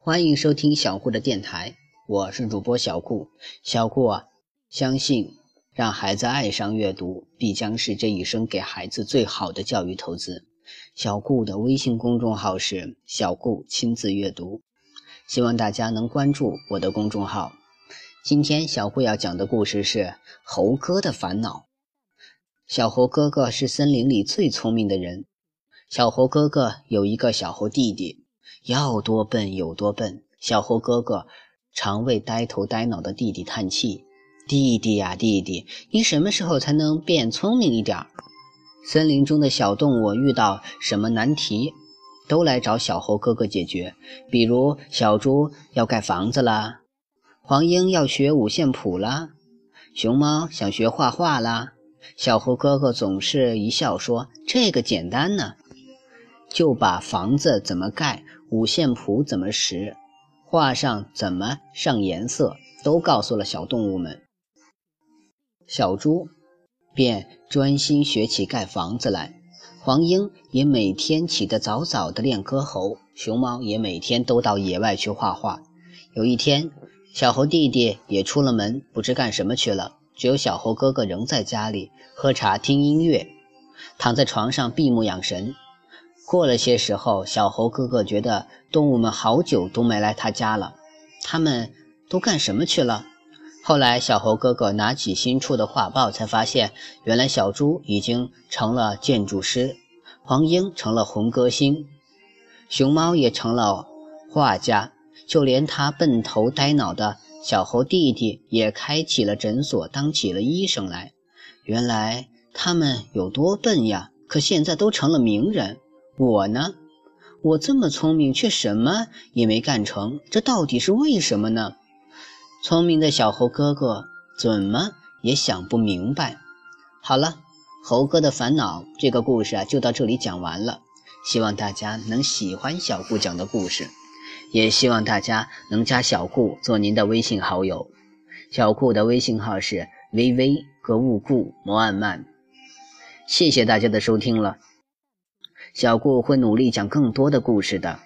欢迎收听小顾的电台，我是主播小顾。小顾啊，相信让孩子爱上阅读，必将是这一生给孩子最好的教育投资。小顾的微信公众号是“小顾亲自阅读”，希望大家能关注我的公众号。今天小顾要讲的故事是《猴哥的烦恼》。小猴哥哥是森林里最聪明的人。小猴哥哥有一个小猴弟弟。要多笨有多笨，小猴哥哥常为呆头呆脑的弟弟叹气：“弟弟呀，弟弟，你什么时候才能变聪明一点？”森林中的小动物遇到什么难题，都来找小猴哥哥解决。比如，小猪要盖房子啦，黄莺要学五线谱啦，熊猫想学画画啦。小猴哥哥总是一笑说：“这个简单呢。”就把房子怎么盖、五线谱怎么识、画上怎么上颜色都告诉了小动物们。小猪便专心学起盖房子来，黄莺也每天起得早早的练歌喉，熊猫也每天都到野外去画画。有一天，小猴弟弟也出了门，不知干什么去了，只有小猴哥哥仍在家里喝茶、听音乐，躺在床上闭目养神。过了些时候，小猴哥哥觉得动物们好久都没来他家了，他们都干什么去了？后来，小猴哥哥拿起新出的画报，才发现原来小猪已经成了建筑师，黄莺成了红歌星，熊猫也成了画家，就连他笨头呆脑的小猴弟弟也开起了诊所，当起了医生来。原来他们有多笨呀！可现在都成了名人。我呢，我这么聪明，却什么也没干成，这到底是为什么呢？聪明的小猴哥哥怎么也想不明白。好了，猴哥的烦恼这个故事啊，就到这里讲完了。希望大家能喜欢小顾讲的故事，也希望大家能加小顾做您的微信好友。小顾的微信号是微微格物顾摩安曼。谢谢大家的收听了。小顾会努力讲更多的故事的。